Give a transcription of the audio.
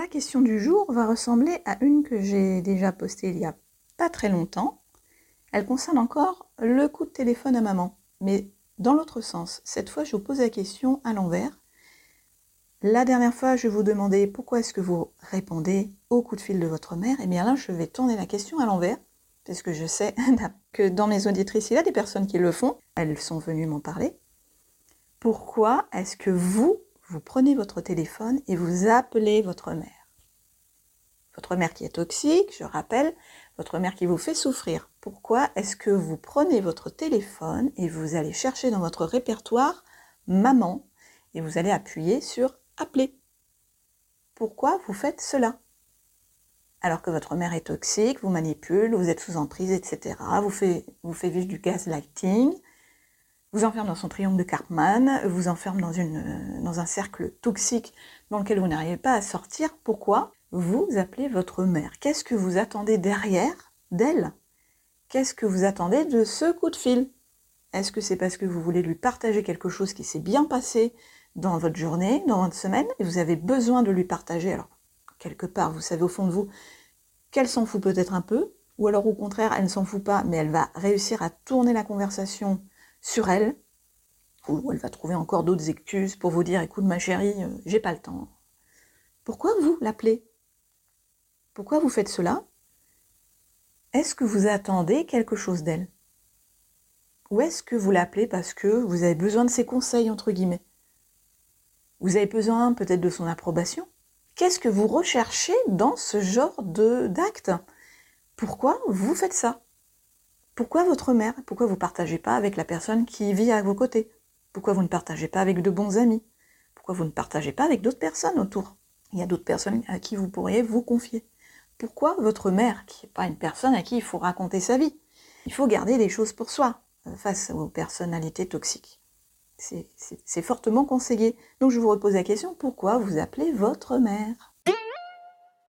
La question du jour va ressembler à une que j'ai déjà postée il y a pas très longtemps. Elle concerne encore le coup de téléphone à maman, mais dans l'autre sens. Cette fois, je vous pose la question à l'envers. La dernière fois, je vous demandais pourquoi est-ce que vous répondez au coup de fil de votre mère. Et eh bien là, je vais tourner la question à l'envers, parce que je sais que dans mes auditrices, il y a des personnes qui le font. Elles sont venues m'en parler. Pourquoi est-ce que vous, vous prenez votre téléphone et vous appelez votre mère. Votre mère qui est toxique, je rappelle, votre mère qui vous fait souffrir. Pourquoi est-ce que vous prenez votre téléphone et vous allez chercher dans votre répertoire maman et vous allez appuyer sur appeler? Pourquoi vous faites cela? Alors que votre mère est toxique, vous manipule, vous êtes sous emprise, etc. Vous fait, vous vivre du gaslighting, vous enferme dans son triangle de Karpman, vous enferme dans un cercle toxique dans lequel vous n'arrivez pas à sortir. Pourquoi Vous appelez votre mère? Qu'est-ce que vous attendez derrière d'elle? Qu'est-ce que vous attendez de ce coup de fil? Est-ce que c'est parce que vous voulez lui partager quelque chose qui s'est bien passé dans votre journée, dans votre semaine, et vous avez besoin de lui partager Alors, quelque part, vous savez au fond de vous qu'elle s'en fout peut-être un peu, ou alors au contraire, elle ne s'en fout pas, mais elle va réussir à tourner la conversation sur elle, ou elle va trouver encore d'autres excuses pour vous dire écoute ma chérie, euh, j'ai pas le temps. Pourquoi vous l'appelez? Pourquoi vous faites cela? Est-ce que vous attendez quelque chose d'elle? Ou est-ce que vous l'appelez parce que vous avez besoin de ses conseils, entre guillemets? Vous avez besoin peut-être de son approbation? Qu'est-ce que vous recherchez dans ce genre d'acte Pourquoi vous faites ça? Pourquoi votre mère? Pourquoi vous ne partagez pas avec la personne qui vit à vos côtés? Pourquoi vous ne partagez pas avec de bons amis? Pourquoi vous ne partagez pas avec d'autres personnes autour? Il y a d'autres personnes à qui vous pourriez vous confier. Pourquoi votre mère, qui n'est pas une personne à qui il faut raconter sa vie? Il faut garder les choses pour soi euh, face aux personnalités toxiques. C'est fortement conseillé. Donc je vous repose la question, pourquoi vous appelez votre mère?